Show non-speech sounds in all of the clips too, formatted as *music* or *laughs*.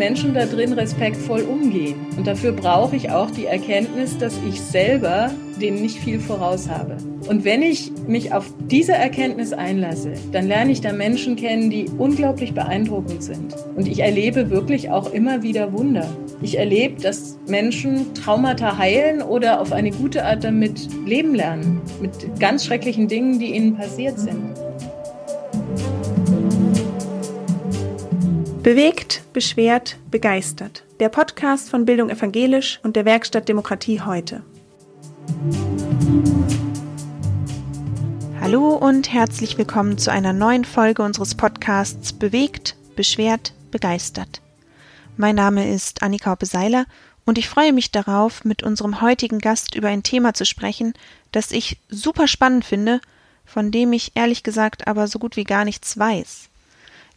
Menschen da drin respektvoll umgehen. Und dafür brauche ich auch die Erkenntnis, dass ich selber denen nicht viel voraus habe. Und wenn ich mich auf diese Erkenntnis einlasse, dann lerne ich da Menschen kennen, die unglaublich beeindruckend sind. Und ich erlebe wirklich auch immer wieder Wunder. Ich erlebe, dass Menschen Traumata heilen oder auf eine gute Art damit leben lernen. Mit ganz schrecklichen Dingen, die ihnen passiert sind. Bewegt, beschwert, begeistert. Der Podcast von Bildung Evangelisch und der Werkstatt Demokratie heute. Hallo und herzlich willkommen zu einer neuen Folge unseres Podcasts Bewegt, beschwert, begeistert. Mein Name ist Annika Hoppe-Seiler und ich freue mich darauf, mit unserem heutigen Gast über ein Thema zu sprechen, das ich super spannend finde, von dem ich ehrlich gesagt aber so gut wie gar nichts weiß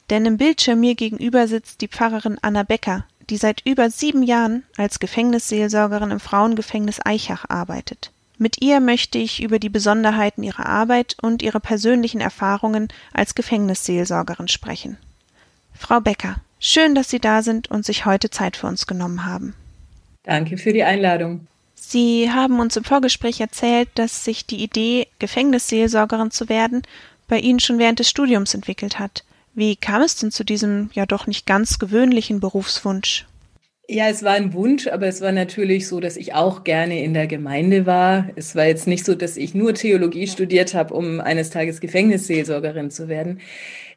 denn im Bildschirm mir gegenüber sitzt die Pfarrerin Anna Becker, die seit über sieben Jahren als Gefängnisseelsorgerin im Frauengefängnis Eichach arbeitet. Mit ihr möchte ich über die Besonderheiten ihrer Arbeit und ihre persönlichen Erfahrungen als Gefängnisseelsorgerin sprechen. Frau Becker, schön, dass Sie da sind und sich heute Zeit für uns genommen haben. Danke für die Einladung. Sie haben uns im Vorgespräch erzählt, dass sich die Idee, Gefängnisseelsorgerin zu werden, bei Ihnen schon während des Studiums entwickelt hat. Wie kam es denn zu diesem ja doch nicht ganz gewöhnlichen Berufswunsch? Ja, es war ein Wunsch, aber es war natürlich so, dass ich auch gerne in der Gemeinde war. Es war jetzt nicht so, dass ich nur Theologie studiert habe, um eines Tages Gefängnisseelsorgerin zu werden.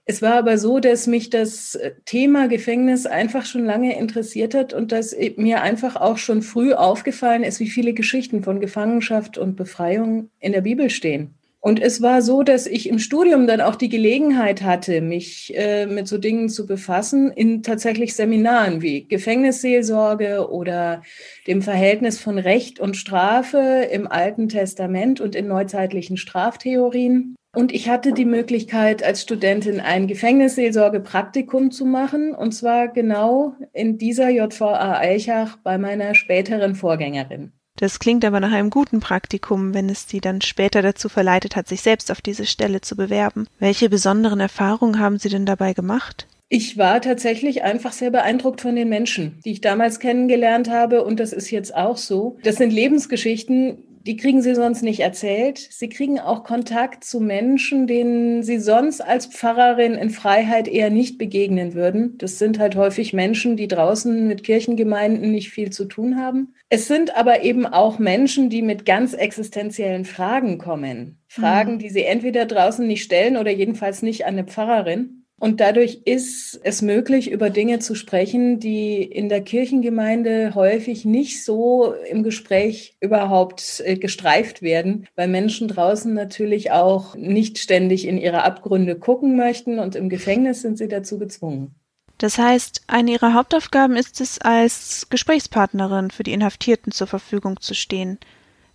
Es war aber so, dass mich das Thema Gefängnis einfach schon lange interessiert hat und dass mir einfach auch schon früh aufgefallen ist, wie viele Geschichten von Gefangenschaft und Befreiung in der Bibel stehen. Und es war so, dass ich im Studium dann auch die Gelegenheit hatte, mich äh, mit so Dingen zu befassen, in tatsächlich Seminaren wie Gefängnisseelsorge oder dem Verhältnis von Recht und Strafe im Alten Testament und in neuzeitlichen Straftheorien. Und ich hatte die Möglichkeit, als Studentin ein Gefängnisseelsorge-Praktikum zu machen, und zwar genau in dieser JVA Eichach bei meiner späteren Vorgängerin. Das klingt aber nach einem guten Praktikum, wenn es Sie dann später dazu verleitet hat, sich selbst auf diese Stelle zu bewerben. Welche besonderen Erfahrungen haben Sie denn dabei gemacht? Ich war tatsächlich einfach sehr beeindruckt von den Menschen, die ich damals kennengelernt habe. Und das ist jetzt auch so. Das sind Lebensgeschichten, die kriegen sie sonst nicht erzählt. Sie kriegen auch Kontakt zu Menschen, denen sie sonst als Pfarrerin in Freiheit eher nicht begegnen würden. Das sind halt häufig Menschen, die draußen mit Kirchengemeinden nicht viel zu tun haben. Es sind aber eben auch Menschen, die mit ganz existenziellen Fragen kommen. Fragen, mhm. die sie entweder draußen nicht stellen oder jedenfalls nicht an eine Pfarrerin. Und dadurch ist es möglich, über Dinge zu sprechen, die in der Kirchengemeinde häufig nicht so im Gespräch überhaupt äh, gestreift werden, weil Menschen draußen natürlich auch nicht ständig in ihre Abgründe gucken möchten und im Gefängnis sind sie dazu gezwungen. Das heißt, eine Ihrer Hauptaufgaben ist es, als Gesprächspartnerin für die Inhaftierten zur Verfügung zu stehen.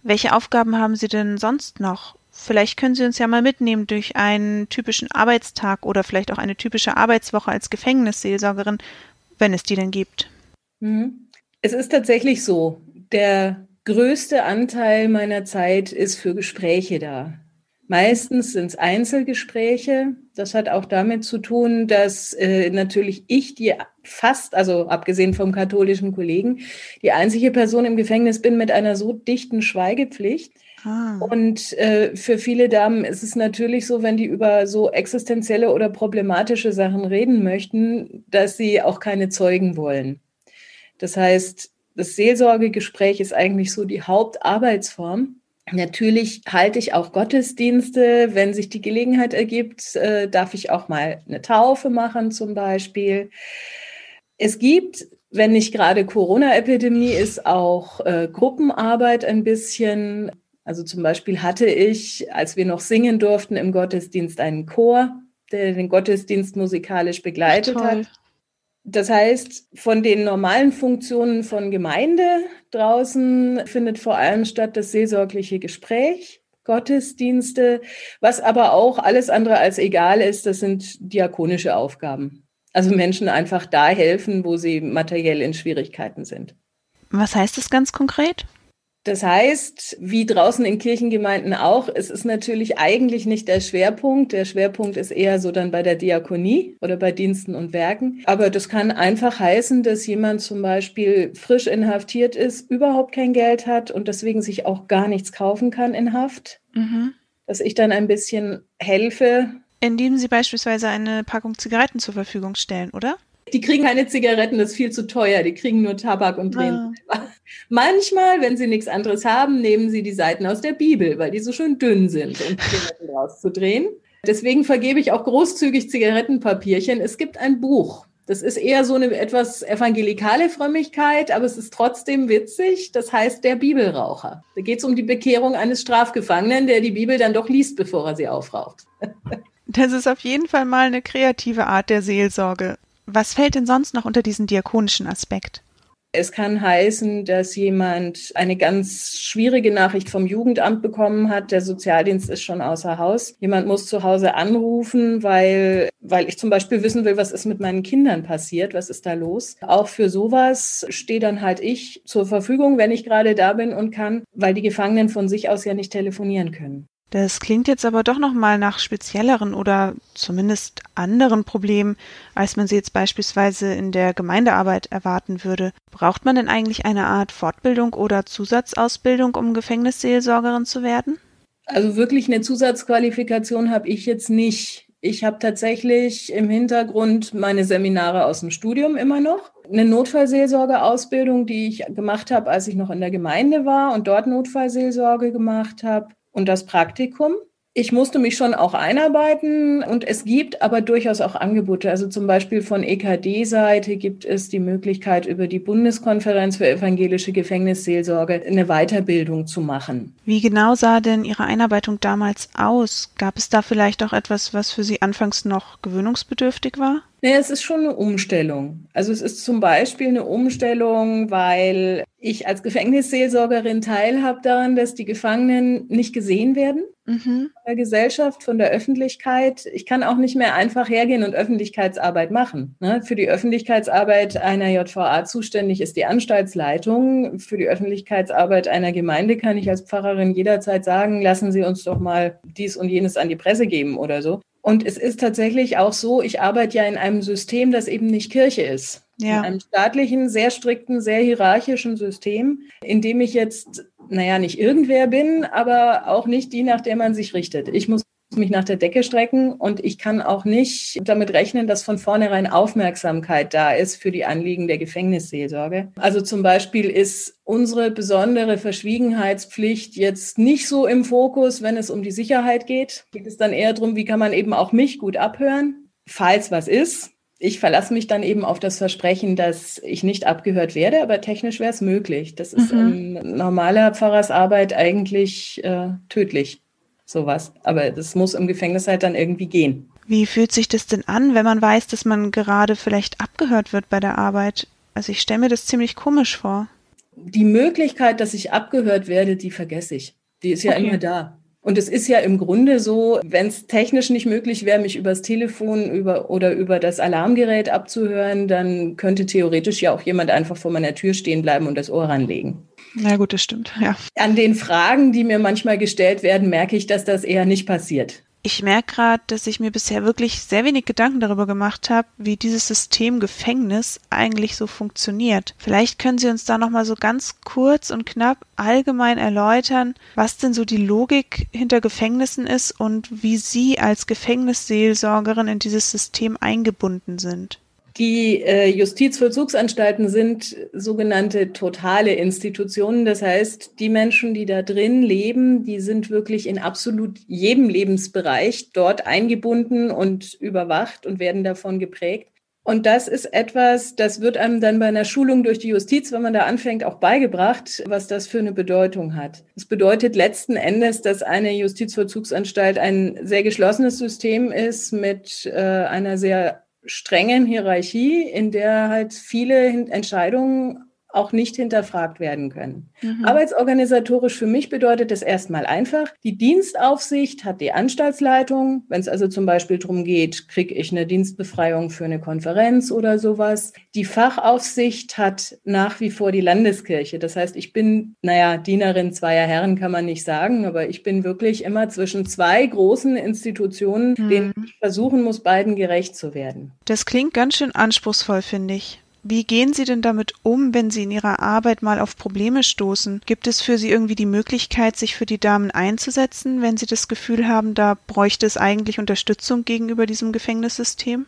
Welche Aufgaben haben Sie denn sonst noch? Vielleicht können Sie uns ja mal mitnehmen durch einen typischen Arbeitstag oder vielleicht auch eine typische Arbeitswoche als Gefängnisseelsorgerin, wenn es die denn gibt. Mhm. Es ist tatsächlich so, der größte Anteil meiner Zeit ist für Gespräche da. Meistens sind es Einzelgespräche. Das hat auch damit zu tun, dass äh, natürlich ich die fast, also abgesehen vom katholischen Kollegen, die einzige Person im Gefängnis bin mit einer so dichten Schweigepflicht. Ah. Und äh, für viele Damen ist es natürlich so, wenn die über so existenzielle oder problematische Sachen reden möchten, dass sie auch keine Zeugen wollen. Das heißt, das Seelsorgegespräch ist eigentlich so die Hauptarbeitsform. Natürlich halte ich auch Gottesdienste, wenn sich die Gelegenheit ergibt, äh, darf ich auch mal eine Taufe machen zum Beispiel. Es gibt, wenn nicht gerade Corona-Epidemie ist, auch äh, Gruppenarbeit ein bisschen. Also zum Beispiel hatte ich, als wir noch singen durften im Gottesdienst, einen Chor, der den Gottesdienst musikalisch begleitet hat. Das heißt, von den normalen Funktionen von Gemeinde draußen findet vor allem statt das seelsorgliche Gespräch, Gottesdienste, was aber auch alles andere als egal ist, das sind diakonische Aufgaben. Also Menschen einfach da helfen, wo sie materiell in Schwierigkeiten sind. Was heißt das ganz konkret? Das heißt, wie draußen in Kirchengemeinden auch, es ist natürlich eigentlich nicht der Schwerpunkt. Der Schwerpunkt ist eher so dann bei der Diakonie oder bei Diensten und Werken. Aber das kann einfach heißen, dass jemand zum Beispiel frisch inhaftiert ist, überhaupt kein Geld hat und deswegen sich auch gar nichts kaufen kann in Haft. Mhm. Dass ich dann ein bisschen helfe. Indem Sie beispielsweise eine Packung Zigaretten zur Verfügung stellen, oder? Die kriegen keine Zigaretten, das ist viel zu teuer. Die kriegen nur Tabak und drehen. Ah. Manchmal, wenn sie nichts anderes haben, nehmen sie die Seiten aus der Bibel, weil die so schön dünn sind, um Zigaretten rauszudrehen. Deswegen vergebe ich auch großzügig Zigarettenpapierchen. Es gibt ein Buch. Das ist eher so eine etwas evangelikale Frömmigkeit, aber es ist trotzdem witzig. Das heißt der Bibelraucher. Da geht es um die Bekehrung eines Strafgefangenen, der die Bibel dann doch liest, bevor er sie aufraucht. *laughs* Das ist auf jeden Fall mal eine kreative Art der Seelsorge. Was fällt denn sonst noch unter diesen diakonischen Aspekt? Es kann heißen, dass jemand eine ganz schwierige Nachricht vom Jugendamt bekommen hat. Der Sozialdienst ist schon außer Haus. Jemand muss zu Hause anrufen, weil, weil ich zum Beispiel wissen will, was ist mit meinen Kindern passiert, was ist da los. Auch für sowas stehe dann halt ich zur Verfügung, wenn ich gerade da bin und kann, weil die Gefangenen von sich aus ja nicht telefonieren können. Das klingt jetzt aber doch nochmal nach spezielleren oder zumindest anderen Problemen, als man sie jetzt beispielsweise in der Gemeindearbeit erwarten würde. Braucht man denn eigentlich eine Art Fortbildung oder Zusatzausbildung, um Gefängnisseelsorgerin zu werden? Also wirklich eine Zusatzqualifikation habe ich jetzt nicht. Ich habe tatsächlich im Hintergrund meine Seminare aus dem Studium immer noch. Eine Notfallseelsorgeausbildung, die ich gemacht habe, als ich noch in der Gemeinde war und dort Notfallseelsorge gemacht habe und das Praktikum. Ich musste mich schon auch einarbeiten und es gibt aber durchaus auch Angebote. Also zum Beispiel von EKD-Seite gibt es die Möglichkeit, über die Bundeskonferenz für evangelische Gefängnisseelsorge eine Weiterbildung zu machen. Wie genau sah denn Ihre Einarbeitung damals aus? Gab es da vielleicht auch etwas, was für Sie anfangs noch gewöhnungsbedürftig war? Nee, es ist schon eine Umstellung. Also es ist zum Beispiel eine Umstellung, weil ich als Gefängnisseelsorgerin teilhabe daran, dass die Gefangenen nicht gesehen werden mhm. von der Gesellschaft, von der Öffentlichkeit. Ich kann auch nicht mehr einfach hergehen und Öffentlichkeitsarbeit machen. Ne? Für die Öffentlichkeitsarbeit einer JVA zuständig ist die Anstaltsleitung. Für die Öffentlichkeitsarbeit einer Gemeinde kann ich als Pfarrerin jederzeit sagen, lassen Sie uns doch mal dies und jenes an die Presse geben oder so. Und es ist tatsächlich auch so, ich arbeite ja in einem System, das eben nicht Kirche ist. Ja. In einem staatlichen, sehr strikten, sehr hierarchischen System, in dem ich jetzt, naja, nicht irgendwer bin, aber auch nicht die, nach der man sich richtet. Ich muss mich nach der Decke strecken und ich kann auch nicht damit rechnen, dass von vornherein Aufmerksamkeit da ist für die Anliegen der Gefängnisseelsorge. Also zum Beispiel ist unsere besondere Verschwiegenheitspflicht jetzt nicht so im Fokus, wenn es um die Sicherheit geht. Geht es dann eher darum, wie kann man eben auch mich gut abhören, falls was ist. Ich verlasse mich dann eben auf das Versprechen, dass ich nicht abgehört werde, aber technisch wäre es möglich. Das ist mhm. in normaler Pfarrersarbeit eigentlich äh, tödlich sowas. Aber das muss im Gefängnis halt dann irgendwie gehen. Wie fühlt sich das denn an, wenn man weiß, dass man gerade vielleicht abgehört wird bei der Arbeit? Also ich stelle mir das ziemlich komisch vor. Die Möglichkeit, dass ich abgehört werde, die vergesse ich. Die ist ja okay. immer da. Und es ist ja im Grunde so, wenn es technisch nicht möglich wäre, mich übers Telefon über, oder über das Alarmgerät abzuhören, dann könnte theoretisch ja auch jemand einfach vor meiner Tür stehen bleiben und das Ohr ranlegen. Na gut, das stimmt, ja. An den Fragen, die mir manchmal gestellt werden, merke ich, dass das eher nicht passiert. Ich merke gerade, dass ich mir bisher wirklich sehr wenig Gedanken darüber gemacht habe, wie dieses System Gefängnis eigentlich so funktioniert. Vielleicht können Sie uns da nochmal so ganz kurz und knapp allgemein erläutern, was denn so die Logik hinter Gefängnissen ist und wie Sie als Gefängnisseelsorgerin in dieses System eingebunden sind. Die äh, Justizvollzugsanstalten sind sogenannte totale Institutionen. Das heißt, die Menschen, die da drin leben, die sind wirklich in absolut jedem Lebensbereich dort eingebunden und überwacht und werden davon geprägt. Und das ist etwas, das wird einem dann bei einer Schulung durch die Justiz, wenn man da anfängt, auch beigebracht, was das für eine Bedeutung hat. Das bedeutet letzten Endes, dass eine Justizvollzugsanstalt ein sehr geschlossenes System ist mit äh, einer sehr strengen Hierarchie, in der halt viele Entscheidungen auch nicht hinterfragt werden können. Mhm. Arbeitsorganisatorisch für mich bedeutet das erstmal einfach, die Dienstaufsicht hat die Anstaltsleitung. Wenn es also zum Beispiel darum geht, kriege ich eine Dienstbefreiung für eine Konferenz oder sowas. Die Fachaufsicht hat nach wie vor die Landeskirche. Das heißt, ich bin, naja, Dienerin zweier Herren kann man nicht sagen, aber ich bin wirklich immer zwischen zwei großen Institutionen, mhm. denen ich versuchen muss, beiden gerecht zu werden. Das klingt ganz schön anspruchsvoll, finde ich. Wie gehen Sie denn damit um, wenn Sie in Ihrer Arbeit mal auf Probleme stoßen? Gibt es für Sie irgendwie die Möglichkeit, sich für die Damen einzusetzen, wenn Sie das Gefühl haben, da bräuchte es eigentlich Unterstützung gegenüber diesem Gefängnissystem?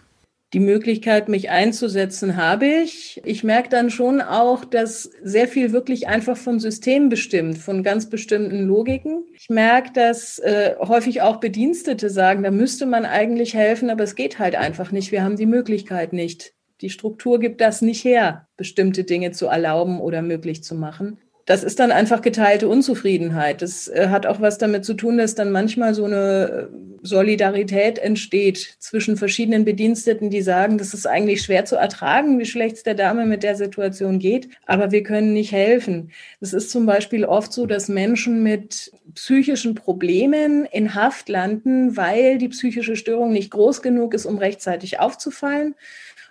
Die Möglichkeit, mich einzusetzen, habe ich. Ich merke dann schon auch, dass sehr viel wirklich einfach vom System bestimmt, von ganz bestimmten Logiken. Ich merke, dass äh, häufig auch Bedienstete sagen, da müsste man eigentlich helfen, aber es geht halt einfach nicht. Wir haben die Möglichkeit nicht. Die Struktur gibt das nicht her, bestimmte Dinge zu erlauben oder möglich zu machen. Das ist dann einfach geteilte Unzufriedenheit. Das äh, hat auch was damit zu tun, dass dann manchmal so eine äh, Solidarität entsteht zwischen verschiedenen Bediensteten, die sagen, das ist eigentlich schwer zu ertragen, wie schlecht es der Dame mit der Situation geht, aber wir können nicht helfen. Es ist zum Beispiel oft so, dass Menschen mit psychischen Problemen in Haft landen, weil die psychische Störung nicht groß genug ist, um rechtzeitig aufzufallen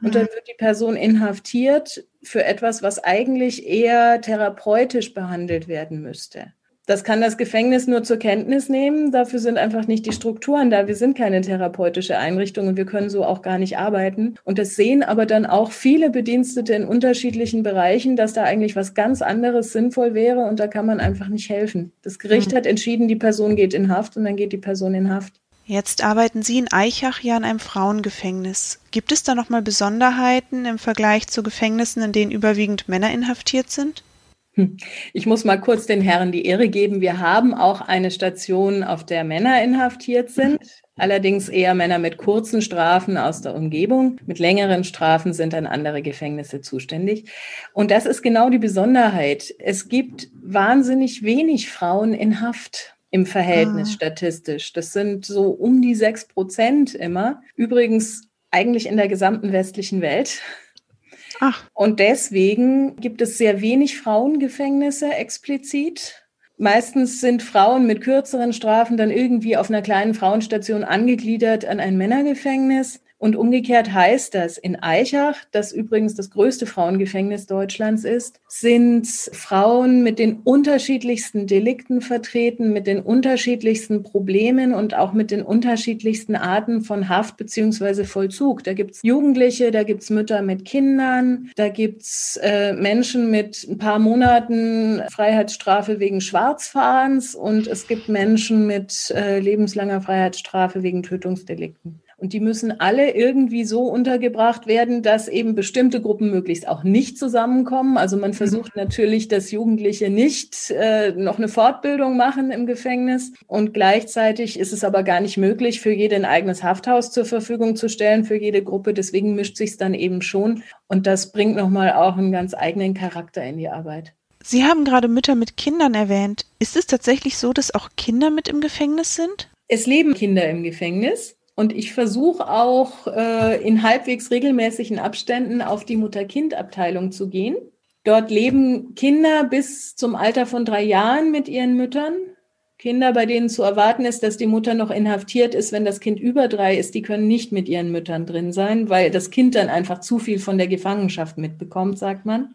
und dann mhm. wird die Person inhaftiert für etwas, was eigentlich eher therapeutisch behandelt werden müsste. Das kann das Gefängnis nur zur Kenntnis nehmen. Dafür sind einfach nicht die Strukturen da. Wir sind keine therapeutische Einrichtung und wir können so auch gar nicht arbeiten. Und das sehen aber dann auch viele Bedienstete in unterschiedlichen Bereichen, dass da eigentlich was ganz anderes sinnvoll wäre und da kann man einfach nicht helfen. Das Gericht mhm. hat entschieden, die Person geht in Haft und dann geht die Person in Haft. Jetzt arbeiten Sie in Eichach ja in einem Frauengefängnis. Gibt es da nochmal Besonderheiten im Vergleich zu Gefängnissen, in denen überwiegend Männer inhaftiert sind? Hm. Ich muss mal kurz den Herren die Ehre geben. Wir haben auch eine Station, auf der Männer inhaftiert sind. Allerdings eher Männer mit kurzen Strafen aus der Umgebung. Mit längeren Strafen sind dann andere Gefängnisse zuständig. Und das ist genau die Besonderheit. Es gibt wahnsinnig wenig Frauen in Haft im Verhältnis ah. statistisch. Das sind so um die sechs Prozent immer. Übrigens eigentlich in der gesamten westlichen Welt. Ach. Und deswegen gibt es sehr wenig Frauengefängnisse explizit. Meistens sind Frauen mit kürzeren Strafen dann irgendwie auf einer kleinen Frauenstation angegliedert an ein Männergefängnis. Und umgekehrt heißt das, in Eichach, das übrigens das größte Frauengefängnis Deutschlands ist, sind Frauen mit den unterschiedlichsten Delikten vertreten, mit den unterschiedlichsten Problemen und auch mit den unterschiedlichsten Arten von Haft beziehungsweise Vollzug. Da gibt's Jugendliche, da gibt's Mütter mit Kindern, da gibt's äh, Menschen mit ein paar Monaten Freiheitsstrafe wegen Schwarzfahrens und es gibt Menschen mit äh, lebenslanger Freiheitsstrafe wegen Tötungsdelikten. Und die müssen alle irgendwie so untergebracht werden, dass eben bestimmte Gruppen möglichst auch nicht zusammenkommen. Also man versucht mhm. natürlich, dass Jugendliche nicht äh, noch eine Fortbildung machen im Gefängnis. Und gleichzeitig ist es aber gar nicht möglich, für jede ein eigenes Hafthaus zur Verfügung zu stellen, für jede Gruppe. Deswegen mischt sich es dann eben schon. Und das bringt nochmal auch einen ganz eigenen Charakter in die Arbeit. Sie haben gerade Mütter mit Kindern erwähnt. Ist es tatsächlich so, dass auch Kinder mit im Gefängnis sind? Es leben Kinder im Gefängnis. Und ich versuche auch äh, in halbwegs regelmäßigen Abständen auf die Mutter-Kind-Abteilung zu gehen. Dort leben Kinder bis zum Alter von drei Jahren mit ihren Müttern. Kinder, bei denen zu erwarten ist, dass die Mutter noch inhaftiert ist, wenn das Kind über drei ist, die können nicht mit ihren Müttern drin sein, weil das Kind dann einfach zu viel von der Gefangenschaft mitbekommt, sagt man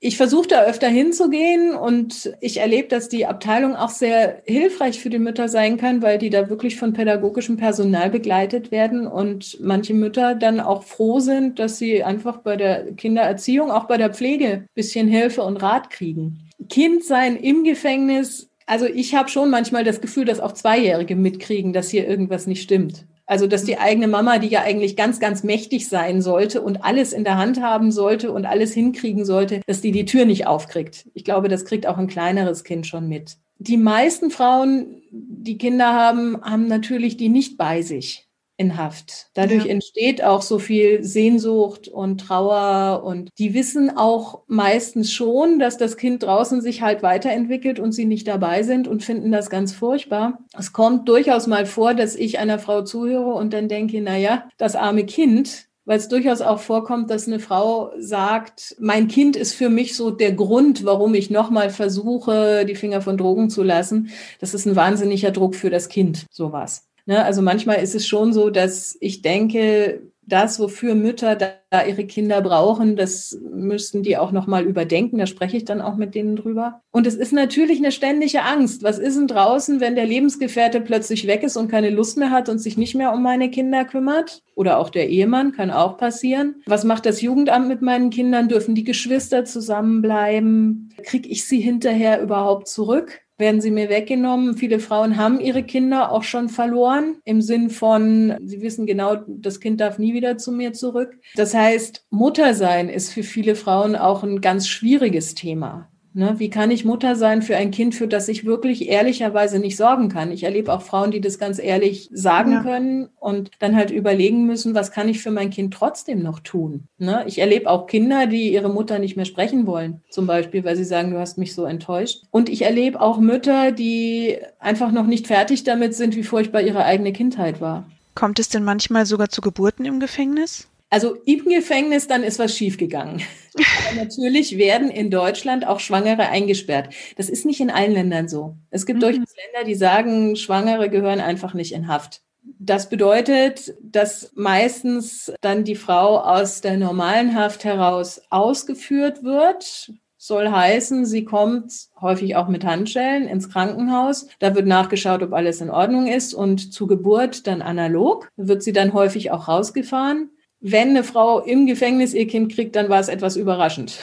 ich versuche da öfter hinzugehen und ich erlebe, dass die Abteilung auch sehr hilfreich für die Mütter sein kann, weil die da wirklich von pädagogischem Personal begleitet werden und manche Mütter dann auch froh sind, dass sie einfach bei der Kindererziehung, auch bei der Pflege bisschen Hilfe und Rat kriegen. Kind sein im Gefängnis, also ich habe schon manchmal das Gefühl, dass auch Zweijährige mitkriegen, dass hier irgendwas nicht stimmt. Also, dass die eigene Mama, die ja eigentlich ganz, ganz mächtig sein sollte und alles in der Hand haben sollte und alles hinkriegen sollte, dass die die Tür nicht aufkriegt. Ich glaube, das kriegt auch ein kleineres Kind schon mit. Die meisten Frauen, die Kinder haben, haben natürlich die nicht bei sich in Haft. Dadurch ja. entsteht auch so viel Sehnsucht und Trauer und die wissen auch meistens schon, dass das Kind draußen sich halt weiterentwickelt und sie nicht dabei sind und finden das ganz furchtbar. Es kommt durchaus mal vor, dass ich einer Frau zuhöre und dann denke, na ja, das arme Kind, weil es durchaus auch vorkommt, dass eine Frau sagt, mein Kind ist für mich so der Grund, warum ich nochmal versuche, die Finger von Drogen zu lassen. Das ist ein wahnsinniger Druck für das Kind, sowas. Ne? Also manchmal ist es schon so, dass ich denke, das, wofür Mütter da ihre Kinder brauchen, das müssten die auch nochmal überdenken. Da spreche ich dann auch mit denen drüber. Und es ist natürlich eine ständige Angst. Was ist denn draußen, wenn der Lebensgefährte plötzlich weg ist und keine Lust mehr hat und sich nicht mehr um meine Kinder kümmert? Oder auch der Ehemann kann auch passieren. Was macht das Jugendamt mit meinen Kindern? Dürfen die Geschwister zusammenbleiben? Kriege ich sie hinterher überhaupt zurück? Werden sie mir weggenommen. Viele Frauen haben ihre Kinder auch schon verloren, im Sinn von, sie wissen genau, das Kind darf nie wieder zu mir zurück. Das heißt, Muttersein ist für viele Frauen auch ein ganz schwieriges Thema. Ne? Wie kann ich Mutter sein für ein Kind, für das ich wirklich ehrlicherweise nicht sorgen kann? Ich erlebe auch Frauen, die das ganz ehrlich sagen ja. können und dann halt überlegen müssen, was kann ich für mein Kind trotzdem noch tun? Ne? Ich erlebe auch Kinder, die ihre Mutter nicht mehr sprechen wollen, zum Beispiel, weil sie sagen, du hast mich so enttäuscht. Und ich erlebe auch Mütter, die einfach noch nicht fertig damit sind, wie furchtbar ihre eigene Kindheit war. Kommt es denn manchmal sogar zu Geburten im Gefängnis? Also im Gefängnis, dann ist was schiefgegangen. Aber natürlich werden in Deutschland auch Schwangere eingesperrt. Das ist nicht in allen Ländern so. Es gibt mhm. durchaus Länder, die sagen, Schwangere gehören einfach nicht in Haft. Das bedeutet, dass meistens dann die Frau aus der normalen Haft heraus ausgeführt wird. Soll heißen, sie kommt häufig auch mit Handschellen ins Krankenhaus. Da wird nachgeschaut, ob alles in Ordnung ist und zu Geburt dann analog. Wird sie dann häufig auch rausgefahren wenn eine Frau im Gefängnis ihr Kind kriegt, dann war es etwas überraschend.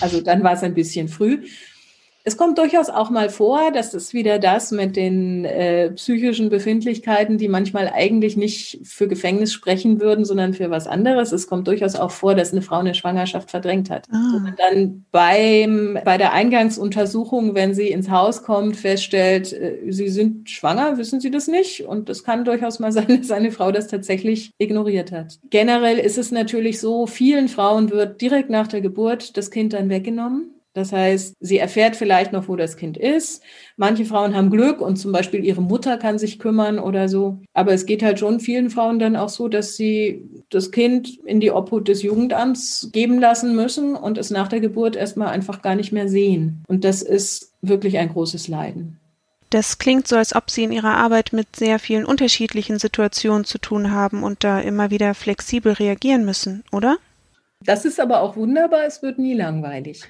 Also dann war es ein bisschen früh. Es kommt durchaus auch mal vor, dass es wieder das mit den äh, psychischen Befindlichkeiten, die manchmal eigentlich nicht für Gefängnis sprechen würden, sondern für was anderes. Es kommt durchaus auch vor, dass eine Frau eine Schwangerschaft verdrängt hat. Ah. Und dann beim, bei der Eingangsuntersuchung, wenn sie ins Haus kommt, feststellt, äh, sie sind schwanger, wissen sie das nicht. Und es kann durchaus mal *laughs* sein, dass eine Frau das tatsächlich ignoriert hat. Generell ist es natürlich so, vielen Frauen wird direkt nach der Geburt das Kind dann weggenommen. Das heißt, sie erfährt vielleicht noch, wo das Kind ist. Manche Frauen haben Glück und zum Beispiel ihre Mutter kann sich kümmern oder so. Aber es geht halt schon vielen Frauen dann auch so, dass sie das Kind in die Obhut des Jugendamts geben lassen müssen und es nach der Geburt erstmal einfach gar nicht mehr sehen. Und das ist wirklich ein großes Leiden. Das klingt so, als ob Sie in Ihrer Arbeit mit sehr vielen unterschiedlichen Situationen zu tun haben und da immer wieder flexibel reagieren müssen, oder? Das ist aber auch wunderbar, es wird nie langweilig.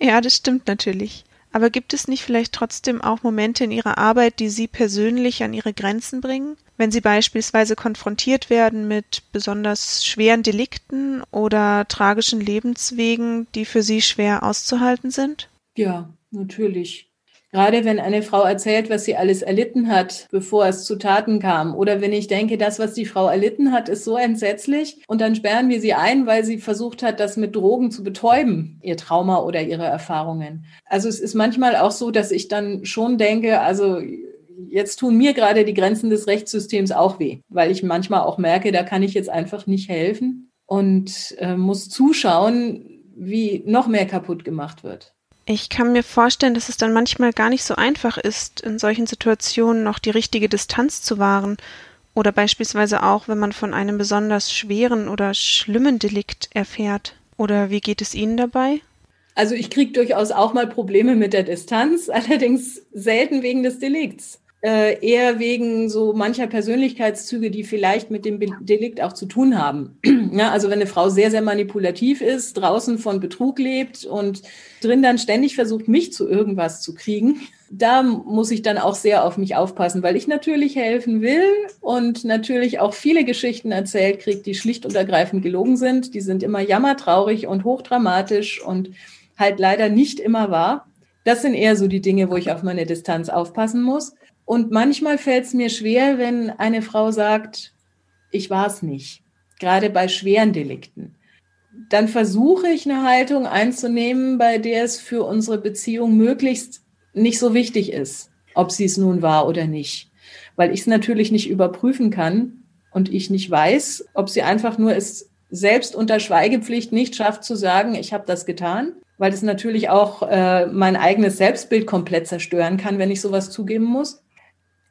Ja, das stimmt natürlich. Aber gibt es nicht vielleicht trotzdem auch Momente in Ihrer Arbeit, die Sie persönlich an Ihre Grenzen bringen? Wenn Sie beispielsweise konfrontiert werden mit besonders schweren Delikten oder tragischen Lebenswegen, die für Sie schwer auszuhalten sind? Ja, natürlich. Gerade wenn eine Frau erzählt, was sie alles erlitten hat, bevor es zu Taten kam. Oder wenn ich denke, das, was die Frau erlitten hat, ist so entsetzlich. Und dann sperren wir sie ein, weil sie versucht hat, das mit Drogen zu betäuben, ihr Trauma oder ihre Erfahrungen. Also es ist manchmal auch so, dass ich dann schon denke, also jetzt tun mir gerade die Grenzen des Rechtssystems auch weh, weil ich manchmal auch merke, da kann ich jetzt einfach nicht helfen und äh, muss zuschauen, wie noch mehr kaputt gemacht wird. Ich kann mir vorstellen, dass es dann manchmal gar nicht so einfach ist, in solchen Situationen noch die richtige Distanz zu wahren. Oder beispielsweise auch, wenn man von einem besonders schweren oder schlimmen Delikt erfährt. Oder wie geht es Ihnen dabei? Also ich kriege durchaus auch mal Probleme mit der Distanz, *laughs* allerdings selten wegen des Delikts äh, eher wegen so mancher Persönlichkeitszüge, die vielleicht mit dem Delikt auch zu tun haben. *clears throat* ja, also wenn eine Frau sehr, sehr manipulativ ist, draußen von Betrug lebt und drin dann ständig versucht, mich zu irgendwas zu kriegen, da muss ich dann auch sehr auf mich aufpassen, weil ich natürlich helfen will und natürlich auch viele Geschichten erzählt kriege, die schlicht und ergreifend gelogen sind. Die sind immer jammertraurig und hochdramatisch und halt leider nicht immer wahr. Das sind eher so die Dinge, wo ich auf meine Distanz aufpassen muss. Und manchmal fällt es mir schwer, wenn eine Frau sagt, ich war es nicht, gerade bei schweren Delikten. Dann versuche ich eine Haltung einzunehmen, bei der es für unsere Beziehung möglichst nicht so wichtig ist, ob sie es nun war oder nicht. Weil ich es natürlich nicht überprüfen kann und ich nicht weiß, ob sie einfach nur es selbst unter Schweigepflicht nicht schafft zu sagen, ich habe das getan, weil es natürlich auch äh, mein eigenes Selbstbild komplett zerstören kann, wenn ich sowas zugeben muss.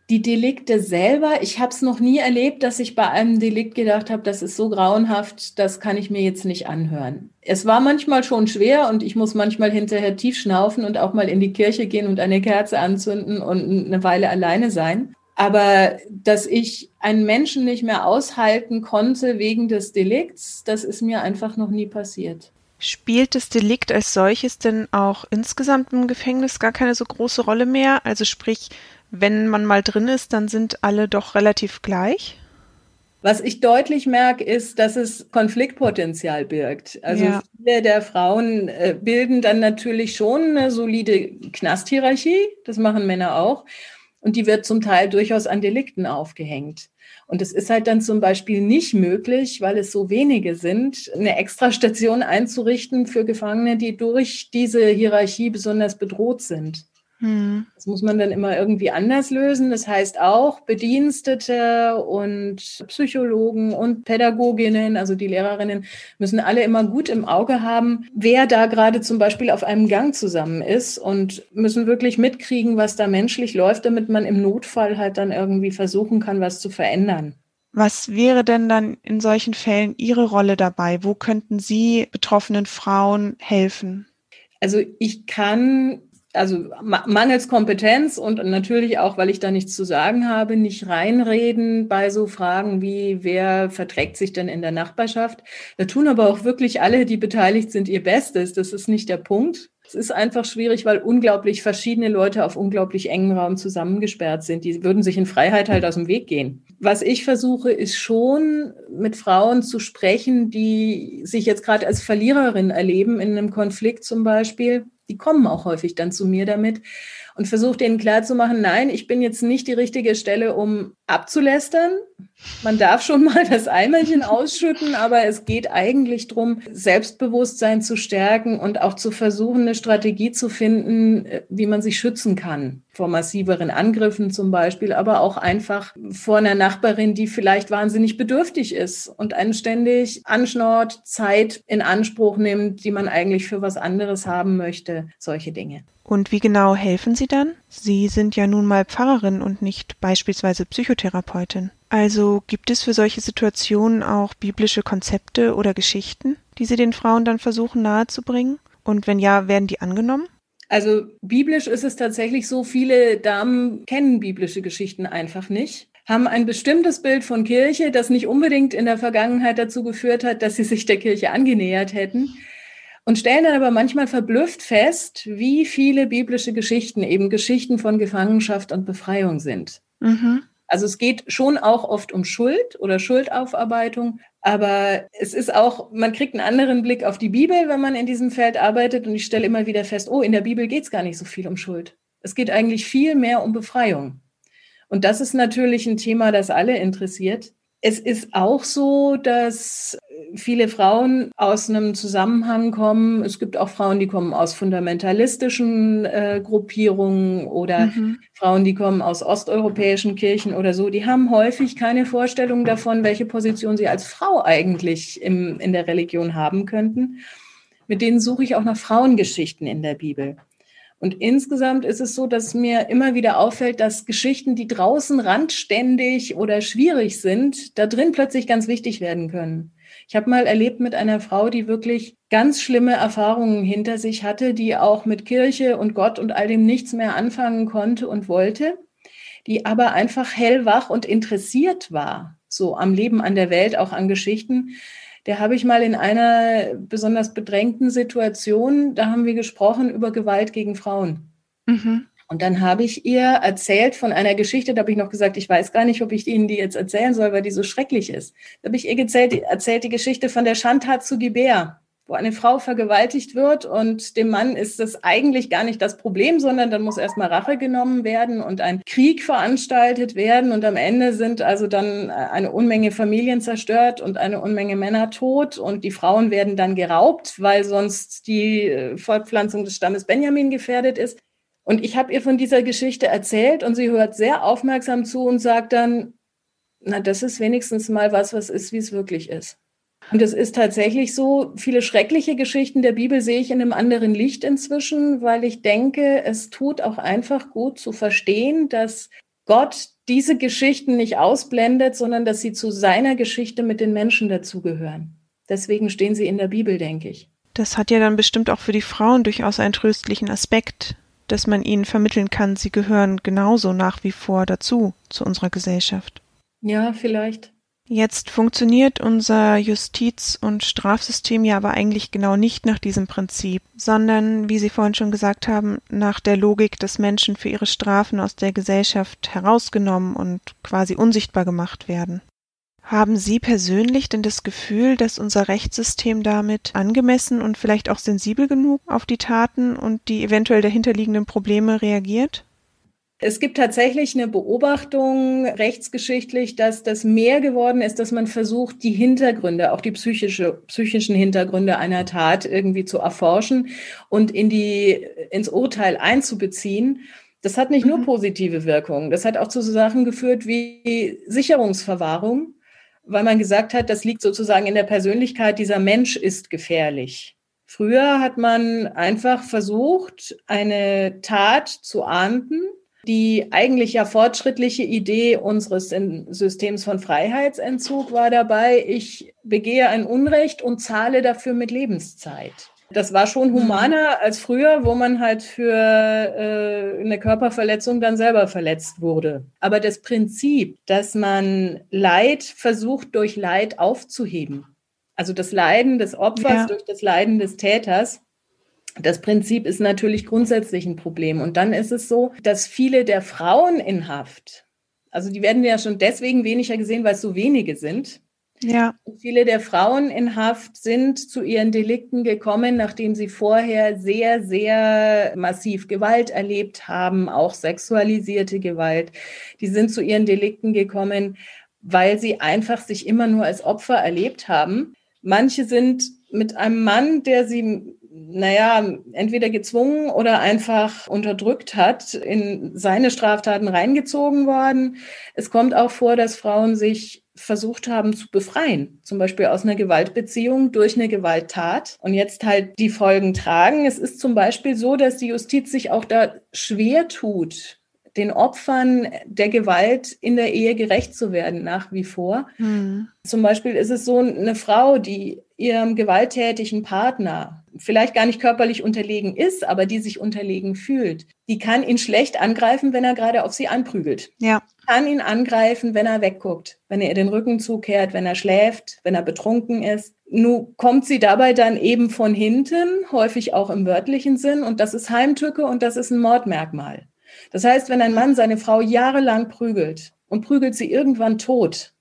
Die Delikte selber, ich habe es noch nie erlebt, dass ich bei einem Delikt gedacht habe, das ist so grauenhaft, das kann ich mir jetzt nicht anhören. Es war manchmal schon schwer und ich muss manchmal hinterher tief schnaufen und auch mal in die Kirche gehen und eine Kerze anzünden und eine Weile alleine sein. Aber dass ich einen Menschen nicht mehr aushalten konnte wegen des Delikts, das ist mir einfach noch nie passiert. Spielt das Delikt als solches denn auch insgesamt im Gefängnis gar keine so große Rolle mehr? Also sprich, wenn man mal drin ist, dann sind alle doch relativ gleich? Was ich deutlich merke, ist, dass es Konfliktpotenzial birgt. Also ja. viele der Frauen äh, bilden dann natürlich schon eine solide Knasthierarchie. Das machen Männer auch. Und die wird zum Teil durchaus an Delikten aufgehängt. Und es ist halt dann zum Beispiel nicht möglich, weil es so wenige sind, eine Extrastation einzurichten für Gefangene, die durch diese Hierarchie besonders bedroht sind. Hm. Das muss man dann immer irgendwie anders lösen. Das heißt auch Bedienstete und Psychologen und Pädagoginnen, also die Lehrerinnen, müssen alle immer gut im Auge haben, wer da gerade zum Beispiel auf einem Gang zusammen ist und müssen wirklich mitkriegen, was da menschlich läuft, damit man im Notfall halt dann irgendwie versuchen kann, was zu verändern. Was wäre denn dann in solchen Fällen Ihre Rolle dabei? Wo könnten Sie betroffenen Frauen helfen? Also ich kann also mangels Kompetenz und natürlich auch, weil ich da nichts zu sagen habe, nicht reinreden bei so Fragen wie, wer verträgt sich denn in der Nachbarschaft? Da tun aber auch wirklich alle, die beteiligt sind, ihr Bestes. Das ist nicht der Punkt. Es ist einfach schwierig, weil unglaublich verschiedene Leute auf unglaublich engen Raum zusammengesperrt sind. Die würden sich in Freiheit halt aus dem Weg gehen. Was ich versuche, ist schon mit Frauen zu sprechen, die sich jetzt gerade als Verliererin erleben in einem Konflikt zum Beispiel. Die kommen auch häufig dann zu mir damit und versuche denen klarzumachen, nein, ich bin jetzt nicht die richtige Stelle, um abzulästern. Man darf schon mal das Eimerchen ausschütten, aber es geht eigentlich darum, Selbstbewusstsein zu stärken und auch zu versuchen, eine Strategie zu finden, wie man sich schützen kann vor massiveren Angriffen zum Beispiel, aber auch einfach vor einer Nachbarin, die vielleicht wahnsinnig bedürftig ist und einen ständig anschnort, Zeit in Anspruch nimmt, die man eigentlich für was anderes haben möchte. Solche Dinge. Und wie genau helfen Sie dann? Sie sind ja nun mal Pfarrerin und nicht beispielsweise Psychotherapeutin. Also gibt es für solche Situationen auch biblische Konzepte oder Geschichten, die Sie den Frauen dann versuchen nahezubringen? Und wenn ja, werden die angenommen? Also biblisch ist es tatsächlich so, viele Damen kennen biblische Geschichten einfach nicht haben ein bestimmtes Bild von Kirche, das nicht unbedingt in der Vergangenheit dazu geführt hat, dass sie sich der Kirche angenähert hätten und stellen dann aber manchmal verblüfft fest, wie viele biblische Geschichten eben Geschichten von Gefangenschaft und Befreiung sind. Mhm. Also es geht schon auch oft um Schuld oder Schuldaufarbeitung, aber es ist auch, man kriegt einen anderen Blick auf die Bibel, wenn man in diesem Feld arbeitet und ich stelle immer wieder fest, oh, in der Bibel geht es gar nicht so viel um Schuld. Es geht eigentlich viel mehr um Befreiung. Und das ist natürlich ein Thema, das alle interessiert. Es ist auch so, dass viele Frauen aus einem Zusammenhang kommen. Es gibt auch Frauen, die kommen aus fundamentalistischen äh, Gruppierungen oder mhm. Frauen, die kommen aus osteuropäischen Kirchen oder so. Die haben häufig keine Vorstellung davon, welche Position sie als Frau eigentlich im, in der Religion haben könnten. Mit denen suche ich auch nach Frauengeschichten in der Bibel. Und insgesamt ist es so, dass mir immer wieder auffällt, dass Geschichten, die draußen randständig oder schwierig sind, da drin plötzlich ganz wichtig werden können. Ich habe mal erlebt mit einer Frau, die wirklich ganz schlimme Erfahrungen hinter sich hatte, die auch mit Kirche und Gott und all dem nichts mehr anfangen konnte und wollte, die aber einfach hellwach und interessiert war, so am Leben, an der Welt, auch an Geschichten der habe ich mal in einer besonders bedrängten Situation, da haben wir gesprochen über Gewalt gegen Frauen. Mhm. Und dann habe ich ihr erzählt von einer Geschichte, da habe ich noch gesagt, ich weiß gar nicht, ob ich Ihnen die jetzt erzählen soll, weil die so schrecklich ist. Da habe ich ihr erzählt, erzählt die Geschichte von der Schandtat zu Gibeah wo eine Frau vergewaltigt wird und dem Mann ist das eigentlich gar nicht das Problem, sondern dann muss erstmal Rache genommen werden und ein Krieg veranstaltet werden und am Ende sind also dann eine Unmenge Familien zerstört und eine Unmenge Männer tot und die Frauen werden dann geraubt, weil sonst die äh, Fortpflanzung des Stammes Benjamin gefährdet ist. Und ich habe ihr von dieser Geschichte erzählt und sie hört sehr aufmerksam zu und sagt dann, na, das ist wenigstens mal was, was ist, wie es wirklich ist. Und es ist tatsächlich so, viele schreckliche Geschichten der Bibel sehe ich in einem anderen Licht inzwischen, weil ich denke, es tut auch einfach gut zu verstehen, dass Gott diese Geschichten nicht ausblendet, sondern dass sie zu seiner Geschichte mit den Menschen dazugehören. Deswegen stehen sie in der Bibel, denke ich. Das hat ja dann bestimmt auch für die Frauen durchaus einen tröstlichen Aspekt, dass man ihnen vermitteln kann, sie gehören genauso nach wie vor dazu, zu unserer Gesellschaft. Ja, vielleicht. Jetzt funktioniert unser Justiz- und Strafsystem ja aber eigentlich genau nicht nach diesem Prinzip, sondern, wie Sie vorhin schon gesagt haben, nach der Logik, dass Menschen für ihre Strafen aus der Gesellschaft herausgenommen und quasi unsichtbar gemacht werden. Haben Sie persönlich denn das Gefühl, dass unser Rechtssystem damit angemessen und vielleicht auch sensibel genug auf die Taten und die eventuell dahinterliegenden Probleme reagiert? Es gibt tatsächlich eine Beobachtung rechtsgeschichtlich, dass das mehr geworden ist, dass man versucht, die Hintergründe, auch die psychische, psychischen Hintergründe einer Tat irgendwie zu erforschen und in die, ins Urteil einzubeziehen. Das hat nicht nur mhm. positive Wirkungen. Das hat auch zu Sachen geführt wie Sicherungsverwahrung, weil man gesagt hat, das liegt sozusagen in der Persönlichkeit, dieser Mensch ist gefährlich. Früher hat man einfach versucht, eine Tat zu ahnden die eigentlich ja fortschrittliche Idee unseres Systems von Freiheitsentzug war dabei, ich begehe ein Unrecht und zahle dafür mit Lebenszeit. Das war schon mhm. humaner als früher, wo man halt für äh, eine Körperverletzung dann selber verletzt wurde. Aber das Prinzip, dass man Leid versucht durch Leid aufzuheben, also das Leiden des Opfers ja. durch das Leiden des Täters, das Prinzip ist natürlich grundsätzlich ein Problem. Und dann ist es so, dass viele der Frauen in Haft, also die werden ja schon deswegen weniger gesehen, weil es so wenige sind. Ja. Und viele der Frauen in Haft sind zu ihren Delikten gekommen, nachdem sie vorher sehr, sehr massiv Gewalt erlebt haben, auch sexualisierte Gewalt. Die sind zu ihren Delikten gekommen, weil sie einfach sich immer nur als Opfer erlebt haben. Manche sind mit einem Mann, der sie naja, entweder gezwungen oder einfach unterdrückt hat, in seine Straftaten reingezogen worden. Es kommt auch vor, dass Frauen sich versucht haben zu befreien, zum Beispiel aus einer Gewaltbeziehung durch eine Gewalttat und jetzt halt die Folgen tragen. Es ist zum Beispiel so, dass die Justiz sich auch da schwer tut, den Opfern der Gewalt in der Ehe gerecht zu werden, nach wie vor. Mhm. Zum Beispiel ist es so, eine Frau, die ihrem gewalttätigen Partner vielleicht gar nicht körperlich unterlegen ist, aber die sich unterlegen fühlt, die kann ihn schlecht angreifen, wenn er gerade auf sie anprügelt. Ja. Kann ihn angreifen, wenn er wegguckt, wenn er ihr den Rücken zukehrt, wenn er schläft, wenn er betrunken ist. Nun kommt sie dabei dann eben von hinten, häufig auch im wörtlichen Sinn, und das ist Heimtücke und das ist ein Mordmerkmal. Das heißt, wenn ein Mann seine Frau jahrelang prügelt und prügelt sie irgendwann tot,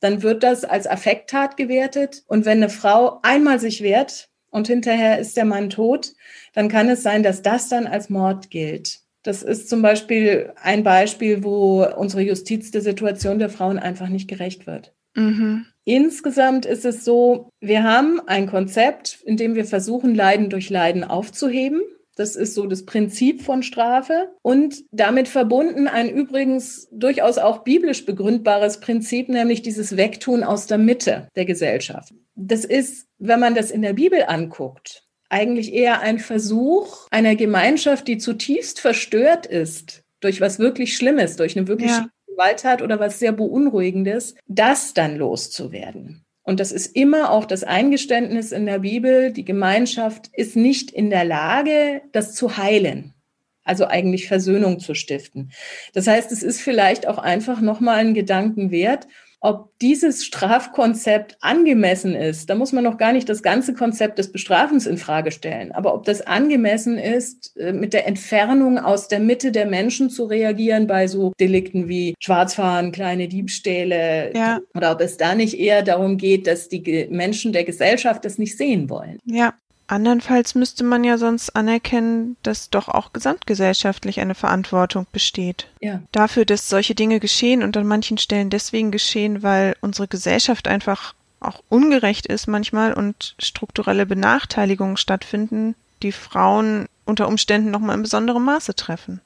dann wird das als Affekttat gewertet. Und wenn eine Frau einmal sich wehrt, und hinterher ist der Mann tot, dann kann es sein, dass das dann als Mord gilt. Das ist zum Beispiel ein Beispiel, wo unsere Justiz der Situation der Frauen einfach nicht gerecht wird. Mhm. Insgesamt ist es so, wir haben ein Konzept, in dem wir versuchen, Leiden durch Leiden aufzuheben. Das ist so das Prinzip von Strafe und damit verbunden ein übrigens durchaus auch biblisch begründbares Prinzip, nämlich dieses Wegtun aus der Mitte der Gesellschaft. Das ist, wenn man das in der Bibel anguckt, eigentlich eher ein Versuch einer Gemeinschaft, die zutiefst verstört ist durch was wirklich Schlimmes, durch eine wirklich ja. Gewalttat oder was sehr beunruhigendes, das dann loszuwerden. Und das ist immer auch das Eingeständnis in der Bibel, die Gemeinschaft ist nicht in der Lage, das zu heilen. Also eigentlich Versöhnung zu stiften. Das heißt, es ist vielleicht auch einfach nochmal ein Gedanken wert, ob dieses Strafkonzept angemessen ist, da muss man noch gar nicht das ganze Konzept des Bestrafens in Frage stellen, aber ob das angemessen ist, äh, mit der Entfernung aus der Mitte der Menschen zu reagieren bei so Delikten wie Schwarzfahren, kleine Diebstähle, ja. oder ob es da nicht eher darum geht, dass die Menschen der Gesellschaft das nicht sehen wollen. Ja, Andernfalls müsste man ja sonst anerkennen, dass doch auch gesamtgesellschaftlich eine Verantwortung besteht. Ja. Dafür, dass solche Dinge geschehen und an manchen Stellen deswegen geschehen, weil unsere Gesellschaft einfach auch ungerecht ist manchmal und strukturelle Benachteiligungen stattfinden, die Frauen unter Umständen nochmal in besonderem Maße treffen.